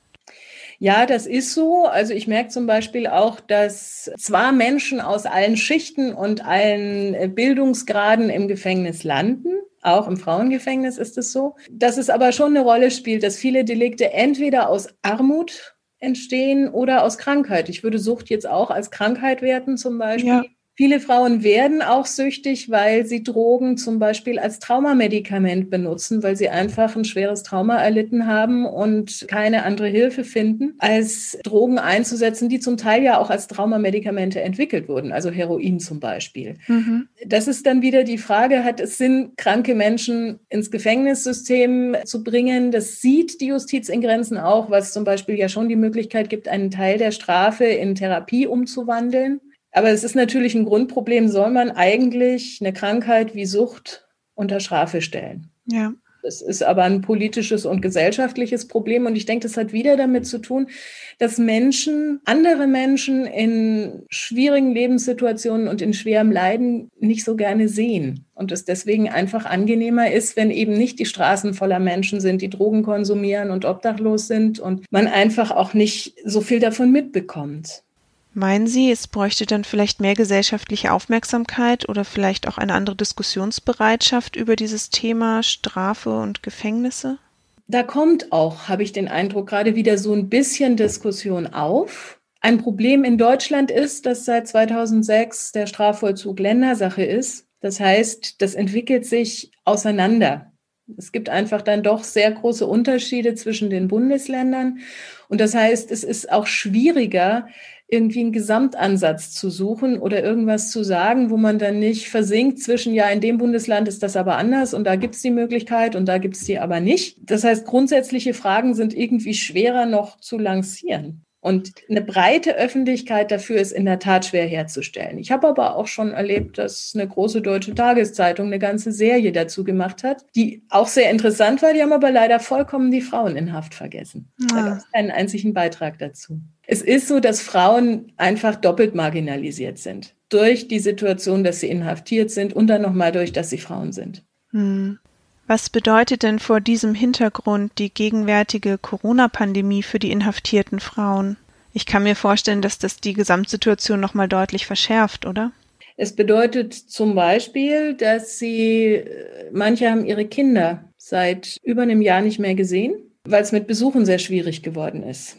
Ja, das ist so. Also ich merke zum Beispiel auch, dass zwar Menschen aus allen Schichten und allen Bildungsgraden im Gefängnis landen, auch im Frauengefängnis ist es so. Dass es aber schon eine Rolle spielt, dass viele Delikte entweder aus Armut entstehen oder aus Krankheit. Ich würde Sucht jetzt auch als Krankheit werten zum Beispiel. Ja. Viele Frauen werden auch süchtig, weil sie Drogen zum Beispiel als Traumamedikament benutzen, weil sie einfach ein schweres Trauma erlitten haben und keine andere Hilfe finden, als Drogen einzusetzen, die zum Teil ja auch als Traumamedikamente entwickelt wurden, also Heroin zum Beispiel. Mhm. Das ist dann wieder die Frage, hat es Sinn, kranke Menschen ins Gefängnissystem zu bringen? Das sieht die Justiz in Grenzen auch, was zum Beispiel ja schon die Möglichkeit gibt, einen Teil der Strafe in Therapie umzuwandeln. Aber es ist natürlich ein Grundproblem, soll man eigentlich eine Krankheit wie Sucht unter Strafe stellen? Ja. Es ist aber ein politisches und gesellschaftliches Problem. Und ich denke, das hat wieder damit zu tun, dass Menschen, andere Menschen in schwierigen Lebenssituationen und in schwerem Leiden nicht so gerne sehen. Und es deswegen einfach angenehmer ist, wenn eben nicht die Straßen voller Menschen sind, die Drogen konsumieren und obdachlos sind und man einfach auch nicht so viel davon mitbekommt. Meinen Sie, es bräuchte dann vielleicht mehr gesellschaftliche Aufmerksamkeit oder vielleicht auch eine andere Diskussionsbereitschaft über dieses Thema Strafe und Gefängnisse? Da kommt auch, habe ich den Eindruck, gerade wieder so ein bisschen Diskussion auf. Ein Problem in Deutschland ist, dass seit 2006 der Strafvollzug Ländersache ist. Das heißt, das entwickelt sich auseinander. Es gibt einfach dann doch sehr große Unterschiede zwischen den Bundesländern. Und das heißt, es ist auch schwieriger, irgendwie einen Gesamtansatz zu suchen oder irgendwas zu sagen, wo man dann nicht versinkt zwischen, ja, in dem Bundesland ist das aber anders und da gibt es die Möglichkeit und da gibt es die aber nicht. Das heißt, grundsätzliche Fragen sind irgendwie schwerer noch zu lancieren. Und eine breite Öffentlichkeit dafür ist in der Tat schwer herzustellen. Ich habe aber auch schon erlebt, dass eine große deutsche Tageszeitung eine ganze Serie dazu gemacht hat, die auch sehr interessant war. Die haben aber leider vollkommen die Frauen in Haft vergessen. Ja. Da gab es keinen einzigen Beitrag dazu. Es ist so, dass Frauen einfach doppelt marginalisiert sind. Durch die Situation, dass sie inhaftiert sind und dann nochmal durch, dass sie Frauen sind. Hm. Was bedeutet denn vor diesem Hintergrund die gegenwärtige Corona-Pandemie für die inhaftierten Frauen? Ich kann mir vorstellen, dass das die Gesamtsituation nochmal deutlich verschärft, oder? Es bedeutet zum Beispiel, dass sie, manche haben ihre Kinder seit über einem Jahr nicht mehr gesehen, weil es mit Besuchen sehr schwierig geworden ist.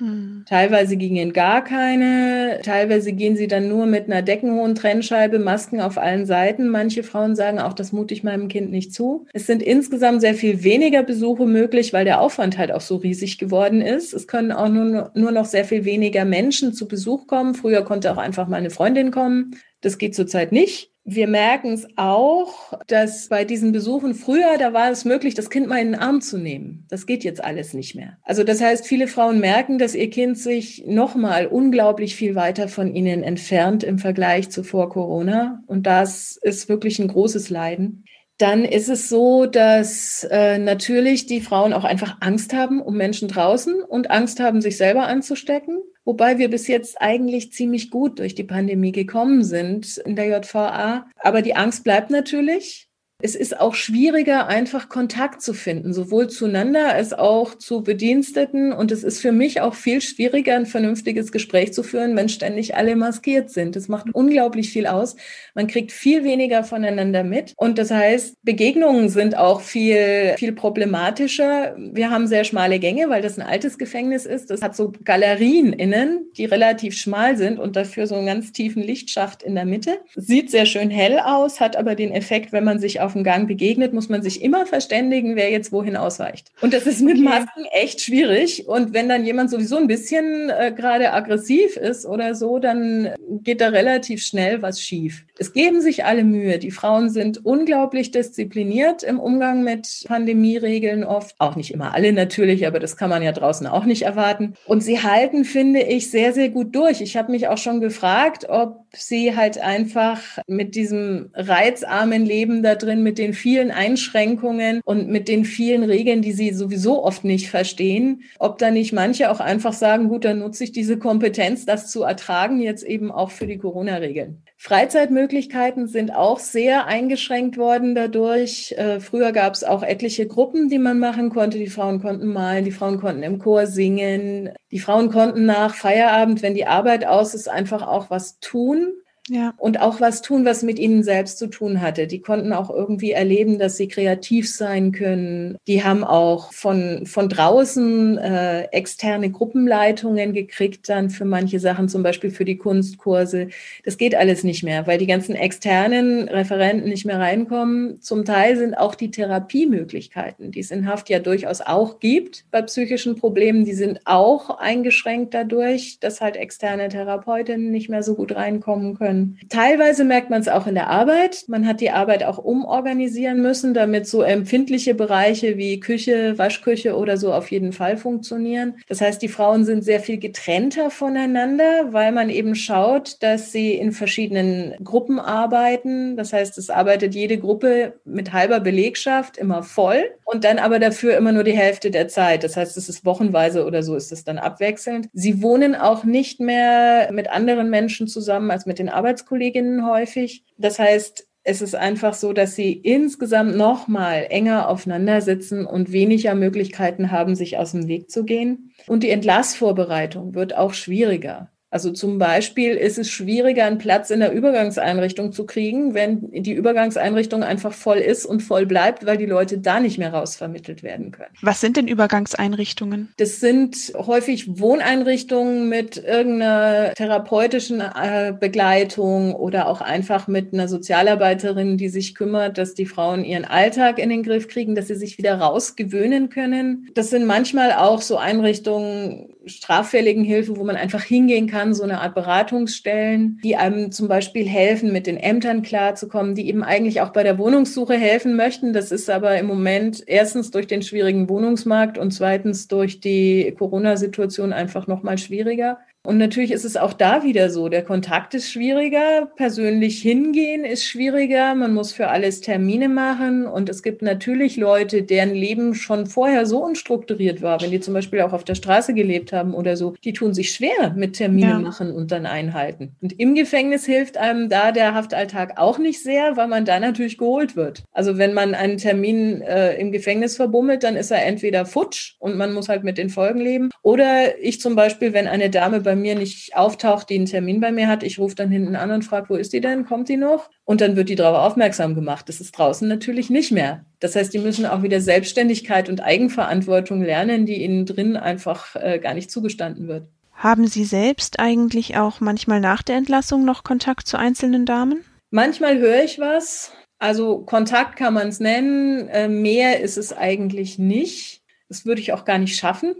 Mhm. Teilweise gingen gar keine, teilweise gehen sie dann nur mit einer deckenhohen Trennscheibe, Masken auf allen Seiten. Manche Frauen sagen auch, das mute ich meinem Kind nicht zu. Es sind insgesamt sehr viel weniger Besuche möglich, weil der Aufwand halt auch so riesig geworden ist. Es können auch nur, nur noch sehr viel weniger Menschen zu Besuch kommen. Früher konnte auch einfach mal eine Freundin kommen. Das geht zurzeit nicht. Wir merken es auch, dass bei diesen Besuchen früher, da war es möglich, das Kind mal in den Arm zu nehmen. Das geht jetzt alles nicht mehr. Also das heißt, viele Frauen merken, dass ihr Kind sich nochmal unglaublich viel weiter von ihnen entfernt im Vergleich zu vor Corona. Und das ist wirklich ein großes Leiden. Dann ist es so, dass äh, natürlich die Frauen auch einfach Angst haben um Menschen draußen und Angst haben, sich selber anzustecken. Wobei wir bis jetzt eigentlich ziemlich gut durch die Pandemie gekommen sind in der JVA. Aber die Angst bleibt natürlich. Es ist auch schwieriger, einfach Kontakt zu finden, sowohl zueinander als auch zu Bediensteten. Und es ist für mich auch viel schwieriger, ein vernünftiges Gespräch zu führen, wenn ständig alle maskiert sind. Das macht unglaublich viel aus. Man kriegt viel weniger voneinander mit. Und das heißt, Begegnungen sind auch viel, viel problematischer. Wir haben sehr schmale Gänge, weil das ein altes Gefängnis ist. Das hat so Galerien innen, die relativ schmal sind und dafür so einen ganz tiefen Lichtschacht in der Mitte. Sieht sehr schön hell aus, hat aber den Effekt, wenn man sich dem Gang begegnet, muss man sich immer verständigen, wer jetzt wohin ausweicht. Und das ist mit Masken echt schwierig. Und wenn dann jemand sowieso ein bisschen äh, gerade aggressiv ist oder so, dann geht da relativ schnell was schief. Es geben sich alle Mühe. Die Frauen sind unglaublich diszipliniert im Umgang mit Pandemieregeln oft. Auch nicht immer alle natürlich, aber das kann man ja draußen auch nicht erwarten. Und sie halten, finde ich, sehr, sehr gut durch. Ich habe mich auch schon gefragt, ob sie halt einfach mit diesem reizarmen Leben da drin, mit den vielen Einschränkungen und mit den vielen Regeln, die sie sowieso oft nicht verstehen, ob da nicht manche auch einfach sagen, gut, dann nutze ich diese Kompetenz, das zu ertragen, jetzt eben auch für die Corona-Regeln. Freizeitmöglichkeiten sind auch sehr eingeschränkt worden dadurch. Äh, früher gab es auch etliche Gruppen, die man machen konnte. Die Frauen konnten malen, die Frauen konnten im Chor singen. Die Frauen konnten nach Feierabend, wenn die Arbeit aus ist, einfach auch was tun. Ja. Und auch was tun, was mit ihnen selbst zu tun hatte. Die konnten auch irgendwie erleben, dass sie kreativ sein können. Die haben auch von, von draußen äh, externe Gruppenleitungen gekriegt, dann für manche Sachen, zum Beispiel für die Kunstkurse. Das geht alles nicht mehr, weil die ganzen externen Referenten nicht mehr reinkommen. Zum Teil sind auch die Therapiemöglichkeiten, die es in Haft ja durchaus auch gibt bei psychischen Problemen, die sind auch eingeschränkt dadurch, dass halt externe Therapeutinnen nicht mehr so gut reinkommen können können. Teilweise merkt man es auch in der Arbeit. Man hat die Arbeit auch umorganisieren müssen, damit so empfindliche Bereiche wie Küche, Waschküche oder so auf jeden Fall funktionieren. Das heißt, die Frauen sind sehr viel getrennter voneinander, weil man eben schaut, dass sie in verschiedenen Gruppen arbeiten. Das heißt, es arbeitet jede Gruppe mit halber Belegschaft immer voll und dann aber dafür immer nur die Hälfte der Zeit. Das heißt, es ist wochenweise oder so ist es dann abwechselnd. Sie wohnen auch nicht mehr mit anderen Menschen zusammen als mit den Arbeitskolleginnen häufig. Das heißt, es ist einfach so, dass sie insgesamt noch mal enger aufeinander sitzen und weniger Möglichkeiten haben, sich aus dem Weg zu gehen. Und die Entlassvorbereitung wird auch schwieriger. Also zum Beispiel ist es schwieriger, einen Platz in der Übergangseinrichtung zu kriegen, wenn die Übergangseinrichtung einfach voll ist und voll bleibt, weil die Leute da nicht mehr rausvermittelt werden können. Was sind denn Übergangseinrichtungen? Das sind häufig Wohneinrichtungen mit irgendeiner therapeutischen äh, Begleitung oder auch einfach mit einer Sozialarbeiterin, die sich kümmert, dass die Frauen ihren Alltag in den Griff kriegen, dass sie sich wieder rausgewöhnen können. Das sind manchmal auch so Einrichtungen, straffälligen Hilfe, wo man einfach hingehen kann, so eine Art Beratungsstellen, die einem zum Beispiel helfen, mit den Ämtern klarzukommen, die eben eigentlich auch bei der Wohnungssuche helfen möchten. Das ist aber im Moment erstens durch den schwierigen Wohnungsmarkt und zweitens durch die Corona-Situation einfach noch mal schwieriger. Und natürlich ist es auch da wieder so, der Kontakt ist schwieriger, persönlich hingehen ist schwieriger, man muss für alles Termine machen und es gibt natürlich Leute, deren Leben schon vorher so unstrukturiert war, wenn die zum Beispiel auch auf der Straße gelebt haben oder so, die tun sich schwer mit Termine ja. machen und dann einhalten. Und im Gefängnis hilft einem da der Haftalltag auch nicht sehr, weil man da natürlich geholt wird. Also wenn man einen Termin äh, im Gefängnis verbummelt, dann ist er entweder futsch und man muss halt mit den Folgen leben oder ich zum Beispiel, wenn eine Dame bei mir nicht auftaucht, die einen Termin bei mir hat, ich rufe dann hinten an und frage, wo ist die denn? Kommt die noch? Und dann wird die darauf aufmerksam gemacht. Das ist draußen natürlich nicht mehr. Das heißt, die müssen auch wieder Selbstständigkeit und Eigenverantwortung lernen, die ihnen drin einfach äh, gar nicht zugestanden wird. Haben Sie selbst eigentlich auch manchmal nach der Entlassung noch Kontakt zu einzelnen Damen? Manchmal höre ich was. Also Kontakt kann man es nennen. Äh, mehr ist es eigentlich nicht. Das würde ich auch gar nicht schaffen.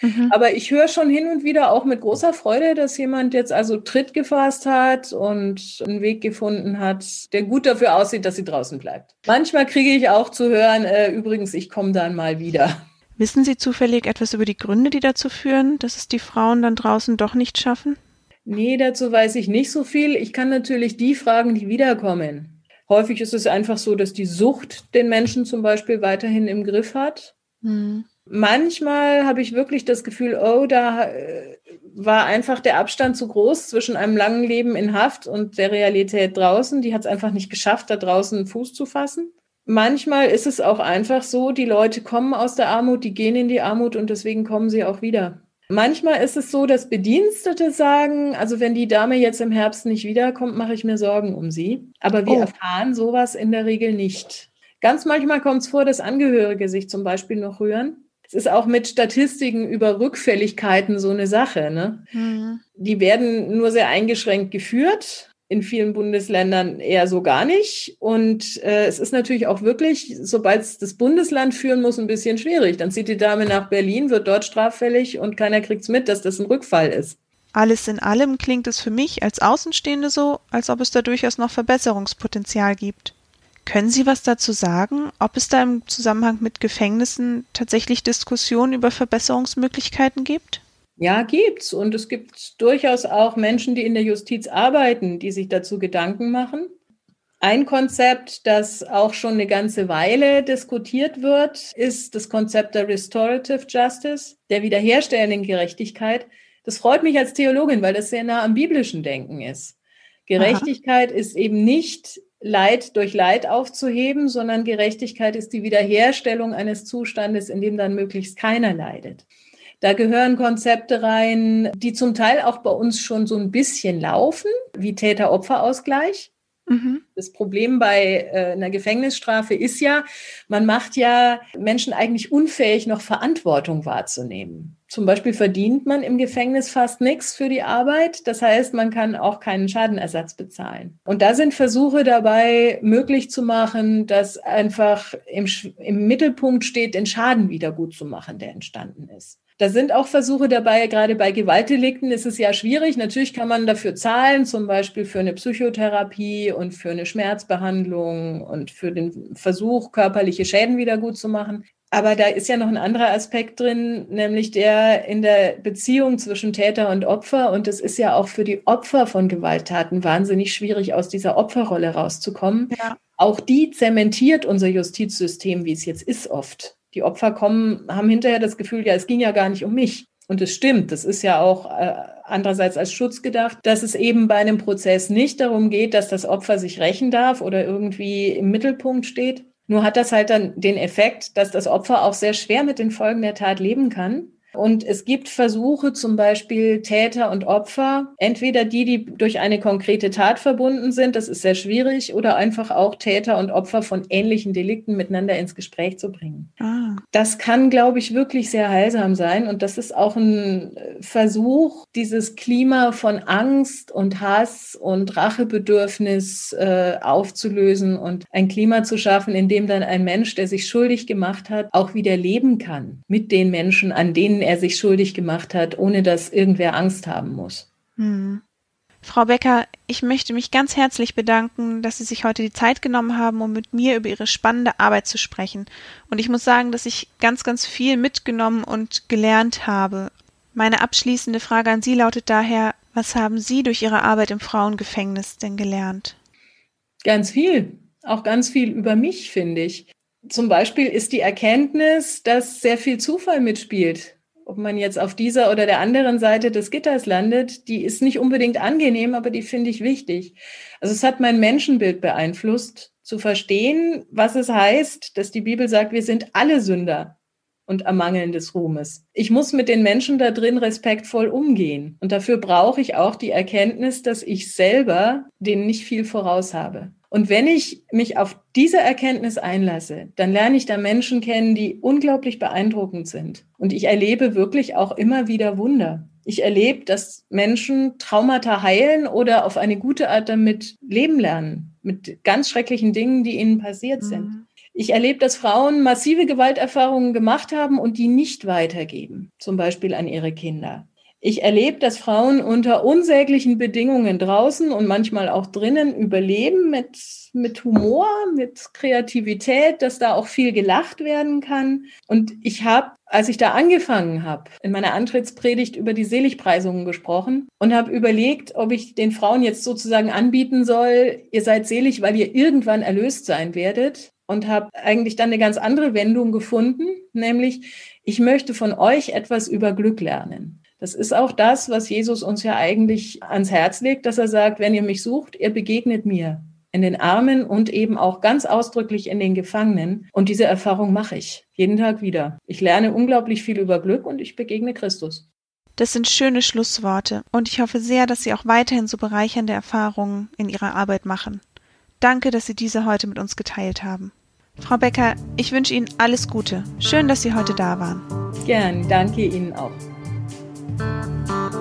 Mhm. Aber ich höre schon hin und wieder auch mit großer Freude, dass jemand jetzt also Tritt gefasst hat und einen Weg gefunden hat, der gut dafür aussieht, dass sie draußen bleibt. Manchmal kriege ich auch zu hören, äh, übrigens, ich komme dann mal wieder. Wissen Sie zufällig etwas über die Gründe, die dazu führen, dass es die Frauen dann draußen doch nicht schaffen? Nee, dazu weiß ich nicht so viel. Ich kann natürlich die fragen, die wiederkommen. Häufig ist es einfach so, dass die Sucht den Menschen zum Beispiel weiterhin im Griff hat. Mhm. Manchmal habe ich wirklich das Gefühl, oh, da äh, war einfach der Abstand zu groß zwischen einem langen Leben in Haft und der Realität draußen. Die hat es einfach nicht geschafft, da draußen Fuß zu fassen. Manchmal ist es auch einfach so, die Leute kommen aus der Armut, die gehen in die Armut und deswegen kommen sie auch wieder. Manchmal ist es so, dass Bedienstete sagen, also wenn die Dame jetzt im Herbst nicht wiederkommt, mache ich mir Sorgen um sie. Aber wir oh. erfahren sowas in der Regel nicht. Ganz manchmal kommt es vor, dass Angehörige sich zum Beispiel noch rühren es ist auch mit Statistiken über Rückfälligkeiten so eine Sache. Ne? Mhm. Die werden nur sehr eingeschränkt geführt. In vielen Bundesländern eher so gar nicht. Und äh, es ist natürlich auch wirklich, sobald es das Bundesland führen muss, ein bisschen schwierig. Dann zieht die Dame nach Berlin, wird dort straffällig und keiner kriegt es mit, dass das ein Rückfall ist. Alles in allem klingt es für mich als Außenstehende so, als ob es da durchaus noch Verbesserungspotenzial gibt. Können Sie was dazu sagen, ob es da im Zusammenhang mit Gefängnissen tatsächlich Diskussionen über Verbesserungsmöglichkeiten gibt? Ja, gibt's. Und es gibt durchaus auch Menschen, die in der Justiz arbeiten, die sich dazu Gedanken machen. Ein Konzept, das auch schon eine ganze Weile diskutiert wird, ist das Konzept der Restorative Justice, der wiederherstellenden Gerechtigkeit. Das freut mich als Theologin, weil das sehr nah am biblischen Denken ist. Gerechtigkeit Aha. ist eben nicht Leid durch Leid aufzuheben, sondern Gerechtigkeit ist die Wiederherstellung eines Zustandes, in dem dann möglichst keiner leidet. Da gehören Konzepte rein, die zum Teil auch bei uns schon so ein bisschen laufen, wie Täter-Opfer-Ausgleich. Mhm. Das Problem bei äh, einer Gefängnisstrafe ist ja, man macht ja Menschen eigentlich unfähig, noch Verantwortung wahrzunehmen. Zum Beispiel verdient man im Gefängnis fast nichts für die Arbeit. Das heißt, man kann auch keinen Schadenersatz bezahlen. Und da sind Versuche dabei, möglich zu machen, dass einfach im, im Mittelpunkt steht, den Schaden wieder gut zu machen, der entstanden ist. Da sind auch Versuche dabei, gerade bei Gewaltdelikten ist es ja schwierig. Natürlich kann man dafür zahlen, zum Beispiel für eine Psychotherapie und für eine Schmerzbehandlung und für den Versuch, körperliche Schäden wieder gut zu machen. Aber da ist ja noch ein anderer Aspekt drin, nämlich der in der Beziehung zwischen Täter und Opfer. Und es ist ja auch für die Opfer von Gewalttaten wahnsinnig schwierig, aus dieser Opferrolle rauszukommen. Ja. Auch die zementiert unser Justizsystem, wie es jetzt ist, oft. Die Opfer kommen, haben hinterher das Gefühl, ja, es ging ja gar nicht um mich. Und es stimmt, das ist ja auch äh, andererseits als Schutz gedacht, dass es eben bei einem Prozess nicht darum geht, dass das Opfer sich rächen darf oder irgendwie im Mittelpunkt steht. Nur hat das halt dann den Effekt, dass das Opfer auch sehr schwer mit den Folgen der Tat leben kann und es gibt Versuche, zum Beispiel Täter und Opfer, entweder die, die durch eine konkrete Tat verbunden sind, das ist sehr schwierig, oder einfach auch Täter und Opfer von ähnlichen Delikten miteinander ins Gespräch zu bringen. Ah. Das kann, glaube ich, wirklich sehr heilsam sein. Und das ist auch ein Versuch, dieses Klima von Angst und Hass und Rachebedürfnis äh, aufzulösen und ein Klima zu schaffen, in dem dann ein Mensch, der sich schuldig gemacht hat, auch wieder leben kann mit den Menschen, an denen er sich schuldig gemacht hat, ohne dass irgendwer Angst haben muss. Hm. Frau Becker, ich möchte mich ganz herzlich bedanken, dass Sie sich heute die Zeit genommen haben, um mit mir über Ihre spannende Arbeit zu sprechen. Und ich muss sagen, dass ich ganz, ganz viel mitgenommen und gelernt habe. Meine abschließende Frage an Sie lautet daher, was haben Sie durch Ihre Arbeit im Frauengefängnis denn gelernt? Ganz viel. Auch ganz viel über mich, finde ich. Zum Beispiel ist die Erkenntnis, dass sehr viel Zufall mitspielt ob man jetzt auf dieser oder der anderen Seite des Gitters landet, die ist nicht unbedingt angenehm, aber die finde ich wichtig. Also es hat mein Menschenbild beeinflusst, zu verstehen, was es heißt, dass die Bibel sagt, wir sind alle Sünder und ermangeln des Ruhmes. Ich muss mit den Menschen da drin respektvoll umgehen. Und dafür brauche ich auch die Erkenntnis, dass ich selber denen nicht viel voraus habe. Und wenn ich mich auf diese Erkenntnis einlasse, dann lerne ich da Menschen kennen, die unglaublich beeindruckend sind. Und ich erlebe wirklich auch immer wieder Wunder. Ich erlebe, dass Menschen Traumata heilen oder auf eine gute Art damit leben lernen, mit ganz schrecklichen Dingen, die ihnen passiert sind. Mhm. Ich erlebe, dass Frauen massive Gewalterfahrungen gemacht haben und die nicht weitergeben, zum Beispiel an ihre Kinder. Ich erlebe, dass Frauen unter unsäglichen Bedingungen draußen und manchmal auch drinnen überleben mit, mit Humor, mit Kreativität, dass da auch viel gelacht werden kann. Und ich habe, als ich da angefangen habe, in meiner Antrittspredigt über die Seligpreisungen gesprochen und habe überlegt, ob ich den Frauen jetzt sozusagen anbieten soll, ihr seid selig, weil ihr irgendwann erlöst sein werdet. Und habe eigentlich dann eine ganz andere Wendung gefunden, nämlich ich möchte von euch etwas über Glück lernen. Das ist auch das, was Jesus uns ja eigentlich ans Herz legt, dass er sagt, wenn ihr mich sucht, ihr begegnet mir in den Armen und eben auch ganz ausdrücklich in den Gefangenen. Und diese Erfahrung mache ich jeden Tag wieder. Ich lerne unglaublich viel über Glück und ich begegne Christus. Das sind schöne Schlussworte und ich hoffe sehr, dass Sie auch weiterhin so bereichernde Erfahrungen in Ihrer Arbeit machen. Danke, dass Sie diese heute mit uns geteilt haben. Frau Becker, ich wünsche Ihnen alles Gute. Schön, dass Sie heute da waren. Gern, danke Ihnen auch. Musik